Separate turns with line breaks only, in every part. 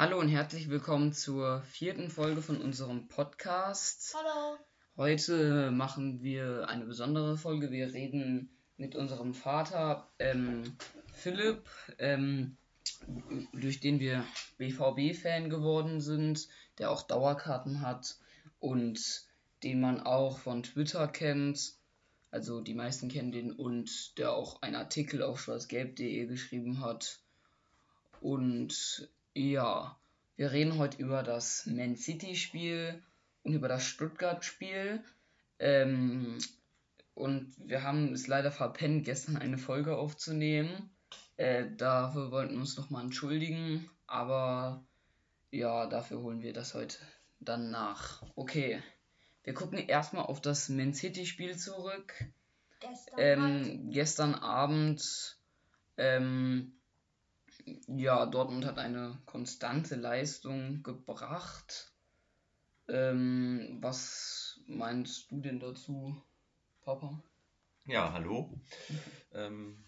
Hallo und herzlich willkommen zur vierten Folge von unserem Podcast.
Hallo.
Heute machen wir eine besondere Folge. Wir reden mit unserem Vater ähm, Philipp, ähm, durch den wir BVB-Fan geworden sind, der auch Dauerkarten hat und den man auch von Twitter kennt. Also die meisten kennen den und der auch einen Artikel auf schwarzgelb.de geschrieben hat. Und ja, wir reden heute über das Man City-Spiel und über das Stuttgart-Spiel. Ähm, und wir haben es leider verpennt, gestern eine Folge aufzunehmen. Äh, dafür wollten wir uns nochmal entschuldigen, aber ja, dafür holen wir das heute dann nach. Okay, wir gucken erstmal auf das Man City-Spiel zurück.
Gestern,
Ähm, gestern Abend ähm, ja, Dortmund hat eine konstante Leistung gebracht. Ähm, was meinst du denn dazu, Papa?
Ja, hallo. Ähm,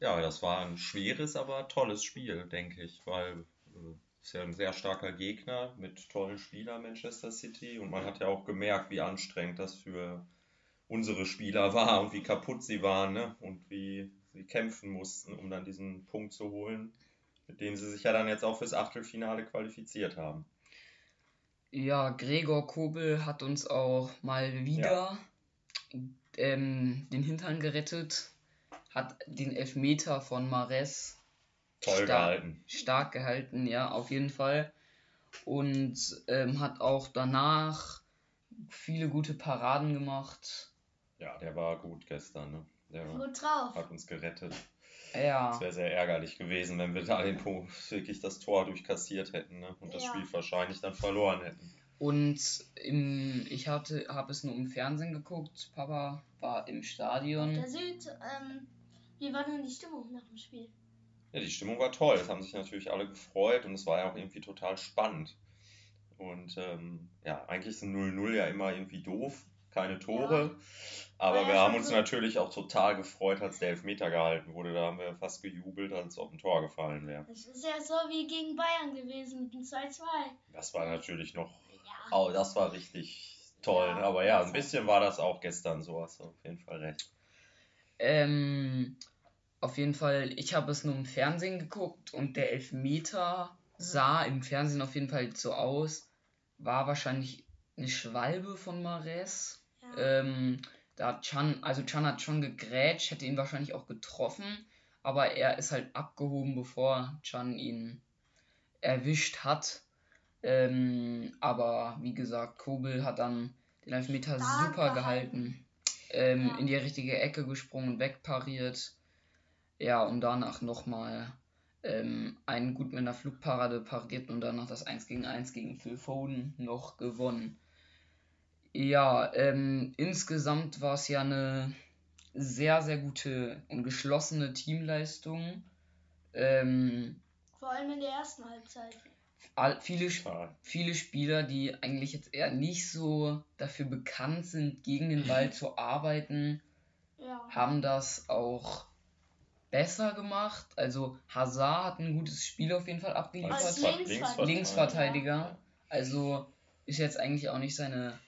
ja, das war ein schweres, aber tolles Spiel, denke ich, weil äh, es ist ja ein sehr starker Gegner mit tollen Spielern, Manchester City. Und man hat ja auch gemerkt, wie anstrengend das für unsere Spieler war und wie kaputt sie waren ne? und wie sie kämpfen mussten, um dann diesen Punkt zu holen, mit dem sie sich ja dann jetzt auch fürs Achtelfinale qualifiziert haben.
Ja, Gregor Kobel hat uns auch mal wieder ähm, den Hintern gerettet, hat den Elfmeter von Mares
Toll
stark,
gehalten.
stark gehalten, ja, auf jeden Fall. Und ähm, hat auch danach viele gute Paraden gemacht.
Ja, der war gut gestern. Ne? Der
gut drauf.
hat uns gerettet.
Ja,
Es wäre sehr ärgerlich gewesen, wenn wir da den Punkt wirklich das Tor durchkassiert hätten ne? und das
Ja.
Spiel wahrscheinlich dann verloren hätten.
und im, ich hatte, habe es nur im Fernsehen geguckt. Papa war im Stadion.
Der Süd, ähm, wie war denn die Stimmung nach dem Spiel?
Ja, die Stimmung war toll. Es haben sich natürlich alle gefreut und es war ja auch irgendwie total spannend. Und ähm, ja, eigentlich ist ein 0-0 ja immer irgendwie doof, keine Tore. Aber
War ja
wir haben uns
so-
natürlich auch total gefreut, als der Elfmeter gehalten wurde. Da haben wir fast gejubelt, als ob ein Tor gefallen wäre.
Das ist ja so wie gegen Bayern gewesen mit dem 2-2.
Das war natürlich noch
Ja.
Oh, das war richtig toll.
Ja,
ne? Aber ja, ein bisschen war das auch gestern so, hast du auf jeden Fall recht.
Ähm, auf jeden Fall, ich habe es nur im Fernsehen geguckt und der Elfmeter sah im Fernsehen auf jeden Fall so aus. War wahrscheinlich eine Schwalbe von Mares. Ähm, da hat Chan, also Chan hat schon gegrätscht, hätte ihn wahrscheinlich auch getroffen, aber er ist halt abgehoben, bevor Chan ihn erwischt hat. Ähm, aber wie gesagt, Kobel hat dann den Elfmeter
Stark
super
gehalten.
gehalten. Ähm,
Ja.
In die richtige Ecke gesprungen, wegpariert. Ja, und danach nochmal ähm, einen gut mit einer Flugparade pariert und danach das 1 gegen 1 gegen Phil Foden noch gewonnen. Ja, ähm, insgesamt war es ja eine sehr, sehr gute und geschlossene Teamleistung. Ähm,
Vor allem in der ersten Halbzeit.
viele, viele Spieler, die eigentlich jetzt eher nicht so dafür bekannt sind, gegen den Ball zu arbeiten,
Ja.
haben das auch besser gemacht. Also Hazard hat ein gutes Spiel auf jeden Fall abgeliefert.
Als
Ver-
Linksverteidiger.
Linksverteidiger. Also ist jetzt eigentlich auch nicht seine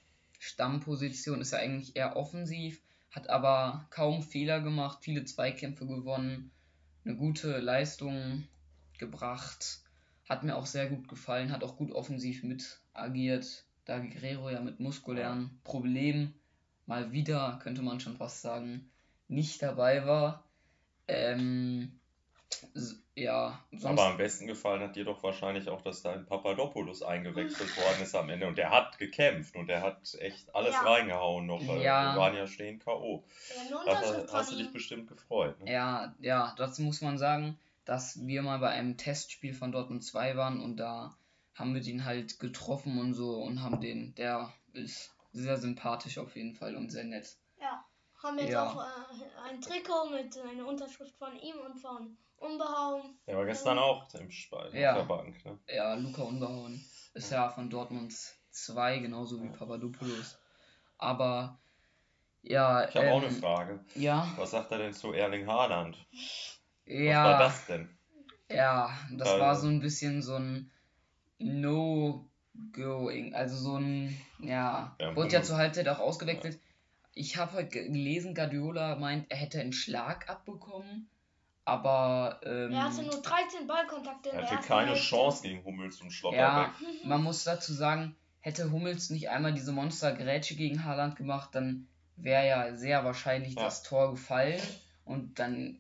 Stammposition, ist ja eigentlich eher offensiv, hat aber kaum Fehler gemacht, viele Zweikämpfe gewonnen, eine gute Leistung gebracht. Hat mir auch sehr gut gefallen, hat auch gut offensiv mit agiert, da Guerrero ja mit muskulären Problemen mal wieder, könnte man schon fast sagen, nicht dabei war. Ähm, ja, sonst
Aber am besten gefallen hat dir doch wahrscheinlich auch, dass dein Papadopoulos eingewechselt worden ist am Ende. Und der hat gekämpft und der hat echt alles
Ja.
reingehauen noch. weil
Ja.
Wir waren ja stehen K.O.
Ja, Unterschrift
hast du dich bestimmt gefreut. Ne?
Ja, ja, dazu muss man sagen, dass wir mal bei einem Testspiel von Dortmund 2 waren und da haben wir den halt getroffen und so und haben den, der ist sehr sympathisch auf jeden Fall und sehr nett.
Ja. Haben jetzt
Ja.
auch äh, ein Trikot mit einer Unterschrift von ihm und von Unbehauen.
Der war gestern auch im Spiel
Ja.
auf der Bank. Ne?
Ja, Luca Unbehauen ist ja von Dortmund 2, genauso wie Papadopoulos. Aber ja,
Ich habe auch
ähm,
eine Frage.
Ja,
Was sagt er denn zu Erling Haaland? Was
ja.
war das denn?
Ja, das
Also-
war so ein bisschen so ein No Going. Also so ein, ja,
Ja,
wurde ja
Hummels-
zur Halbzeit auch ausgewechselt. Ich habe heute ge- gelesen, Guardiola meint, er hätte einen Schlag abbekommen, aber ähm,
Er hatte nur 13 Ballkontakte in
Er hatte keine
Hälfte.
Chance gegen Hummels und Schlotterbeck.
ja, man muss dazu sagen, hätte Hummels nicht einmal diese Monster-Grätsche gegen Haaland gemacht, dann wäre ja sehr wahrscheinlich
Ja.
das Tor gefallen und dann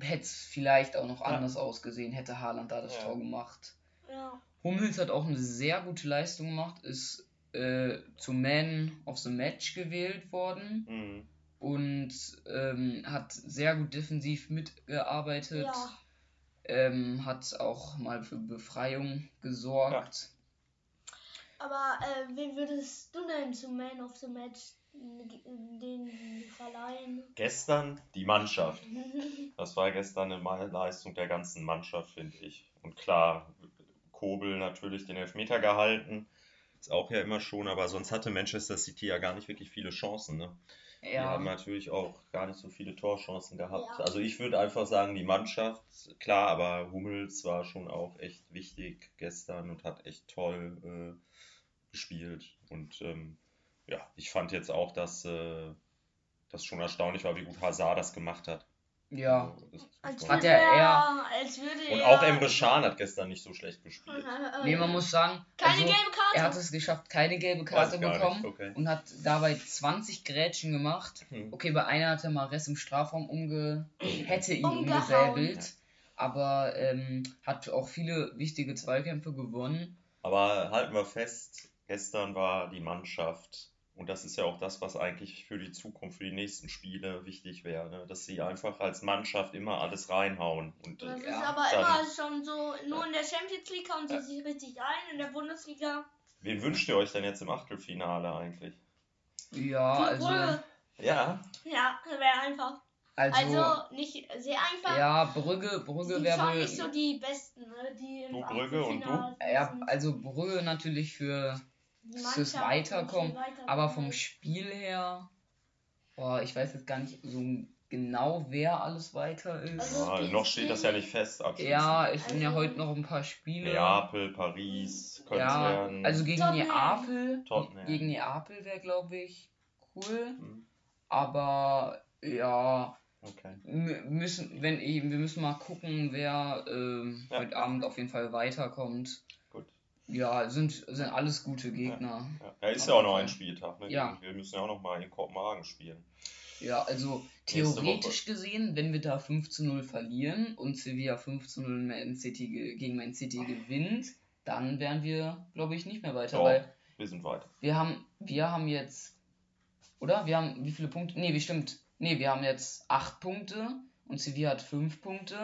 hätte es vielleicht auch noch
Ja.
anders ausgesehen, hätte Haaland da das
Ja.
Tor gemacht.
Ja.
Hummels hat auch eine sehr gute Leistung gemacht, ist äh, zum Man of the Match gewählt worden
Mhm.
Und ähm, hat sehr gut defensiv mitgearbeitet,
ja.
ähm, hat auch mal für Befreiung gesorgt.
Aber äh, wen würdest du denn zum Man of the Match äh, den verleihen?
Gestern die Mannschaft. Das war gestern eine Leistung der ganzen Mannschaft, finde ich. Und klar, Kobel natürlich den Elfmeter gehalten. Ist auch ja immer schon, aber sonst hatte Manchester City ja gar nicht wirklich viele Chancen. Ne? Die
Ja,
haben natürlich auch gar nicht so viele Torchancen gehabt.
Ja.
Also ich würde einfach sagen, die Mannschaft, klar, aber Hummels war schon auch echt wichtig gestern und hat echt toll äh, gespielt. Und ähm, ja, ich fand jetzt auch, dass äh, das schon erstaunlich war, wie gut Hazard das gemacht hat.
Ja.
Also,
Als
Hat
würde
er
er,
eher-
als würde
und
er,
auch Emre Can hat gestern nicht so schlecht gespielt.
Nee, man muss sagen,
Keine
also,
gelbe Karte.
er hat es geschafft, keine gelbe Karte bekommen
okay.
und hat dabei 20 Grätschen gemacht.
Hm.
Okay, bei einer hat er Mares im Strafraum umge hätte ihn umgesäbelt, aber ähm, hat auch viele wichtige Zweikämpfe gewonnen.
Aber halten wir fest, gestern war die Mannschaft, und das ist ja auch das, was eigentlich für die Zukunft, für die nächsten Spiele wichtig wäre, ne? dass sie einfach als Mannschaft immer alles reinhauen. Und
Das
äh,
ist
Ja,
aber
dann-
immer schon so, nur in der Champions League hauen sie sich richtig ein, in der Bundesliga.
wen wünscht ihr euch denn jetzt im Achtelfinale eigentlich?
Ja, also,
Brügge.
Ja,
Ja, wäre einfach.
also,
Also nicht sehr einfach.
ja, Brügge, Brügge wäre
schon
wohl,
nicht so die besten, ne? die im
Du, Brügge und du?
Ja, also Brügge natürlich für, fürs Weiterkommen,
viel
aber
weiterkommen.
vom Spiel her, boah, ich weiß jetzt gar nicht so genau, wer alles weiter ist.
Also-
ja
die-
noch steht das ja nicht fest. abschließend.
Ja, es sind ja
Also-
heute noch ein paar Spiele.
Neapel, Paris, könnte
Ja,
werden.
also gegen
Tottenham.
Neapel,
Tottenham.
gegen Neapel wäre, glaube ich, cool.
Hm,
Aber ja,
Okay.
müssen, wenn ich, wir müssen mal gucken, wer ähm,
Ja.
heute Abend auf jeden Fall weiterkommt. Ja, sind, sind alles gute Gegner.
Ja, ja ist
Auf
ja auch noch ein Spieltag. Ne?
Ja.
Wir müssen ja auch noch mal in Kopenhagen spielen.
Ja, also theoretisch gesehen, wenn wir da 5 zu 0 verlieren und Sevilla 5 zu 0 Man City ge- gegen Man City gewinnt, dann wären wir, glaube ich, nicht mehr weiter.
Doch.
Weil
Wir sind weiter.
wir haben, wir haben jetzt, oder? Wir haben wie viele Punkte? Nee, wie stimmt. Nee, wir haben jetzt 8 Punkte und Sevilla hat 5 Punkte.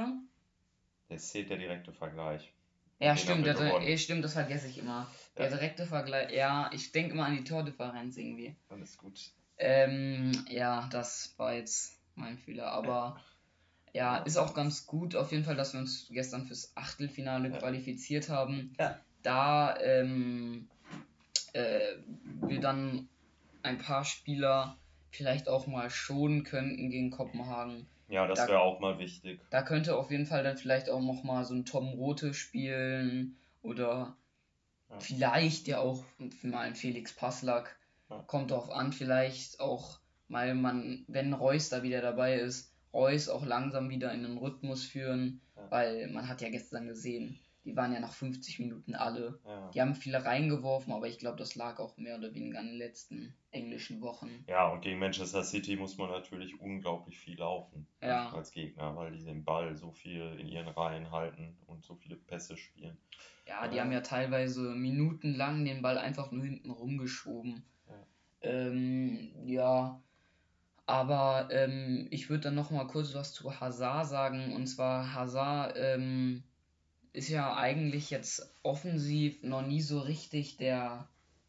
Jetzt zählt der direkte Vergleich.
Ja, stimmt, das,
gewonnen.
eh, stimmt, das vergesse ich immer. Der
Ja.
direkte Vergleich, ja, ich denke immer an die Tordifferenz irgendwie.
Alles gut.
Ähm, ja, das war jetzt mein Fehler, aber ja, ist auch ganz gut auf jeden Fall, dass wir uns gestern fürs Achtelfinale
Ja.
qualifiziert haben.
Ja.
Da ähm, äh, wir dann ein paar Spieler vielleicht auch mal schonen könnten gegen Kopenhagen.
Ja, das
Da-
wäre auch mal wichtig.
Da könnte auf jeden Fall dann vielleicht auch noch mal so ein Tom Rote spielen oder
Ja.
vielleicht ja auch mal ein Felix Passlack.
Ja.
Kommt drauf an, vielleicht auch mal man, wenn Reus da wieder dabei ist, Reus auch langsam wieder in den Rhythmus führen,
Ja.
weil man hat ja gestern gesehen, die waren ja nach 50 Minuten alle.
Ja.
Die haben viele reingeworfen, aber ich glaube, das lag auch mehr oder weniger an den letzten englischen Wochen.
ja, und gegen Manchester City muss man natürlich unglaublich viel laufen
Ja.
als Gegner, weil die den Ball so viel in ihren Reihen halten und so viele Pässe spielen.
Ja, die
Ja.
haben ja teilweise minutenlang den Ball einfach nur hinten rumgeschoben.
Ja.
Ähm, ja, aber ähm, ich würde dann noch mal kurz was zu Hazard sagen. Und zwar Hazard ähm, ist ja eigentlich jetzt offensiv noch nie so richtig der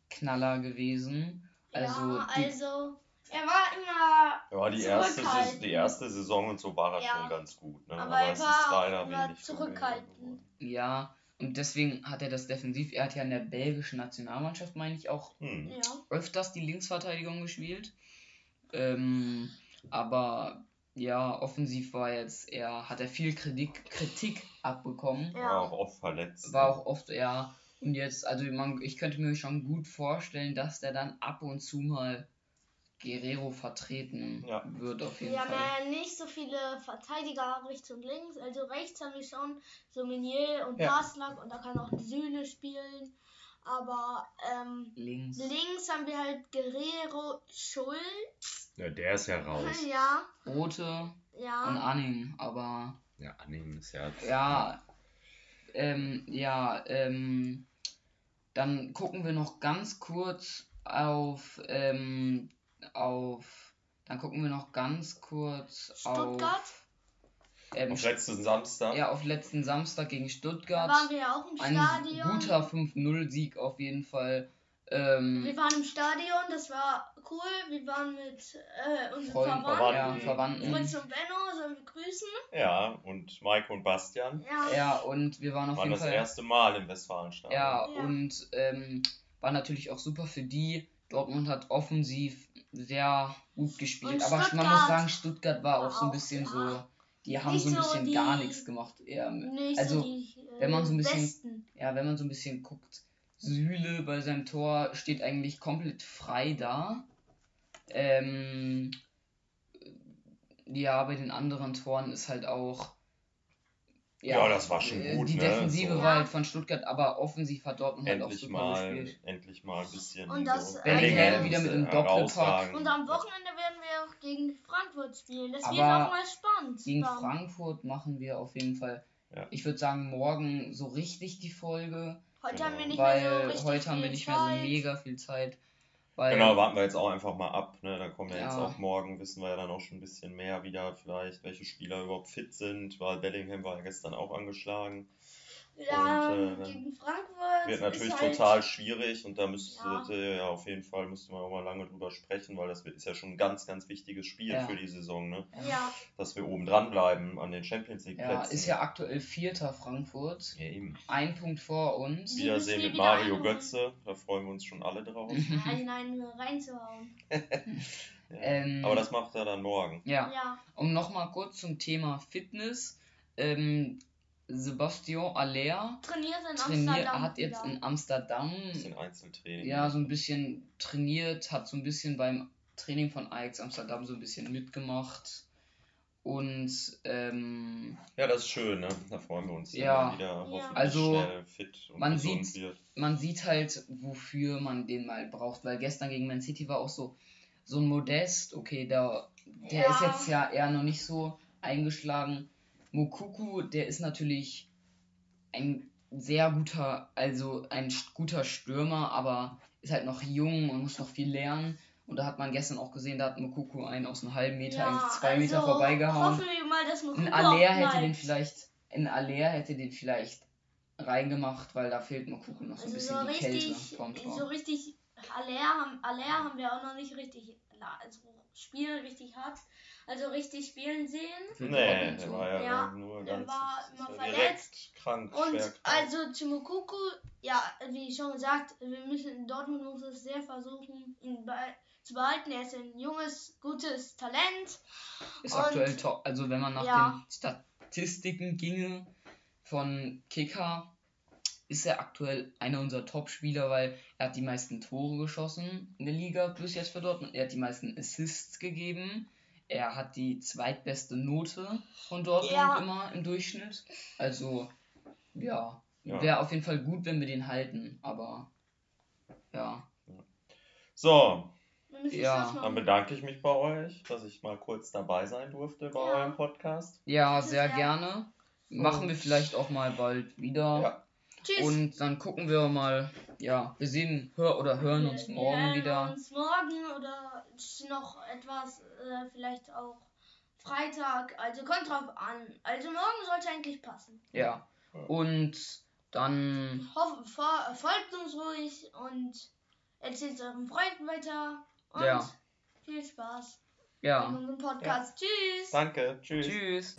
Knaller gewesen. Also,
ja,
die,
also er war immer,
Ja, die erste, die erste Saison und so war er
Ja.
schon ganz gut. Ne?
Aber
Aber,
er
es
war
ist leider wenig
zurückhaltend.
ja, und deswegen hat er das defensiv. Er hat ja in der belgischen Nationalmannschaft, meine ich, auch
Hm.
ja.
öfters die Linksverteidigung gespielt. Ähm, aber ja, offensiv war jetzt eher, hat er viel Kritik, Kritik abbekommen.
War
Ja.
auch oft verletzt.
War auch oft eher. Und jetzt, also man, ich könnte mir schon gut vorstellen, dass der dann ab und zu mal Guerrero vertreten
Ja.
wird auf jeden
Wir haben
Fall.
ja nicht so viele Verteidiger rechts und links. Also rechts haben wir schon so Menier und
Ja.
Paslak und da kann auch Süle spielen. Aber ähm,
Links.
links haben wir halt Guerrero, Schulz.
Ja, der ist ja raus.
Ja,
Rote und
ja.
Anning, aber
Ja, annehmen ist ja.
ja, ähm, ja, ähm, dann gucken wir noch ganz kurz auf, ähm, auf, dann gucken wir noch ganz kurz
Stuttgart.
auf, ähm,
Auf letzten Samstag.
ja, auf letzten Samstag gegen
Da
Stuttgart.
waren wir ja auch im
Ein
Stadion.
guter 5-0-Sieg auf jeden Fall. Ähm,
Wir waren im Stadion, das war cool. Wir waren mit äh, unseren
Freunden,
Verwandten.
ja, Verwandten.
Fritz und Benno sollen wir grüßen.
Ja, und Maike und Bastian
Ja.
Ja, und wir waren auf
waren
jeden
das
Fall.
erste Mal im Westfalenstadion.
Ja,
Ja.
und ähm, war natürlich auch super für die. Dortmund hat offensiv sehr gut gespielt.
Und
Aber man muss sagen, Stuttgart war
war
auch so ein
auch,
bisschen
ja.
so. Die haben
Nicht
so ein bisschen
die-
gar nichts gemacht. Eher, also,
so die äh,
wenn man so ein bisschen-
Besten.
ja, wenn man so ein bisschen guckt, Süle bei seinem Tor steht eigentlich komplett frei da. Ähm, ja, bei den anderen Toren ist halt auch.
Ja, das war schon
äh,
gut,
Die
ne?
Defensive
So.
war halt von Stuttgart, aber offensiv hat Dortmund halt auch
endlich
super
mal,
gespielt.
endlich mal ein bisschen.
Und das,
so
äh,
Bellingham wieder mit einem
herausragend.
Doppelpack.
Und am Wochenende werden wir auch gegen Frankfurt spielen. Das wird
Aber
auch mal spannend.
Gegen
dann.
Frankfurt machen wir auf jeden Fall.
Ja.
Ich würde sagen, morgen so richtig die Folge,
Heute
Genau.
haben wir nicht mehr so
weil
richtig
heute haben wir nicht mehr so mega viel Zeit. Weil,
Genau, warten wir jetzt auch einfach mal ab. Ne? Da kommen ja, jetzt
Ja.
auch morgen, wissen wir ja dann auch schon ein bisschen mehr wieder, vielleicht, welche Spieler überhaupt fit sind, weil Bellingham war ja gestern auch angeschlagen.
Ja,
Und, äh,
gegen Frankfurt.
Wird natürlich
ist halt,
total schwierig und da müsste
Ja.
ja. auf jeden Fall müsste man auch mal lange drüber sprechen, weil das ist ja schon ein ganz, ganz wichtiges Spiel
Ja.
für die Saison, ne?
Ja,
Dass wir oben dran bleiben an den Champions League
ja,
Plätzen.
ist ja aktuell Vierter Frankfurt.
Ja, eben.
Ein Punkt vor uns.
Wiedersehen mit
wieder
Mario
einholen.
Götze, da freuen wir uns schon alle drauf.
einen, einen reinzuhauen.
Ja.
Ähm,
Aber das macht er dann morgen.
ja,
Ja.
um nochmal kurz zum Thema Fitness. Ähm, Sebastian Aller
Trainiert in
trainiert,
Amsterdam.
hat jetzt
wieder.
in Amsterdam
Ein bisschen Einzeltraining.
ja so ein bisschen trainiert, hat so ein bisschen beim Training von Ajax Amsterdam so ein bisschen mitgemacht. Und ähm,
Ja, das ist schön, ne? Da freuen wir uns,
Ja.
er wieder hoffentlich
Also,
schnell fit und
man sieht-
wird.
man sieht halt, wofür man den mal braucht, weil gestern gegen Man City war auch so, so ein Modest, okay, der, der
Ja.
ist jetzt ja eher noch nicht so eingeschlagen. Mokuku, der ist natürlich ein sehr guter, also ein guter Stürmer, aber ist halt noch jung und muss noch viel lernen. Und da hat man gestern auch gesehen, da hat Mokuku einen aus einem halben Meter, eigentlich zwei Meter
also
vorbeigehauen.
Hoffen wir mal, dass
Ein Aller hätte den vielleicht, ein Aller hätte den vielleicht reingemacht, weil da fehlt Mokuku noch so ein
Also
bisschen
so
die Kälte
richtig,
vom Tor.
so richtig Aller haben, Aller haben wir auch noch nicht richtig, also spielen richtig hart, also richtig spielen sehen.
Nee, der war ja,
Ja,
nur
der
ganz
war immer
ja
verletzt.
krank,
Und
schwer krank.
also zu Mokuku, ja, wie schon gesagt, wir müssen Dortmund muss es sehr versuchen, ihn bei, zu behalten. Er ist ein junges, gutes Talent.
Ist
Und-
aktuell top. Also wenn man nach
Ja.
den Statistiken ginge von Kicker, ist er aktuell einer unserer Top-Spieler, weil er hat die meisten Tore geschossen in der Liga, plus jetzt für Dortmund. Er hat die meisten Assists gegeben. Er hat die zweitbeste Note von Dortmund
Ja.
immer im Durchschnitt. Also, ja,
Ja.
wäre auf jeden Fall gut, wenn wir den halten. Aber, ja.
So,
Ja,
dann bedanke ich mich bei euch, dass ich mal kurz dabei sein durfte bei
Ja.
eurem Podcast.
Ja, sehr gerne. Machen wir vielleicht auch mal bald wieder.
Ja.
Tschüss.
Und dann gucken wir mal, ja, wir sehen hör oder hören uns
Wir-
morgen
wir hören
wieder.
uns morgen oder noch etwas, äh, vielleicht auch Freitag. Also kommt drauf an. Also morgen sollte eigentlich passen.
Ja. Und dann,
Hoff, vor, folgt uns ruhig und erzählt euren Freunden weiter. Und
Ja.
viel Spaß
ja.
in unserem Podcast. Tschüss.
Danke, tschüss.
Tschüss.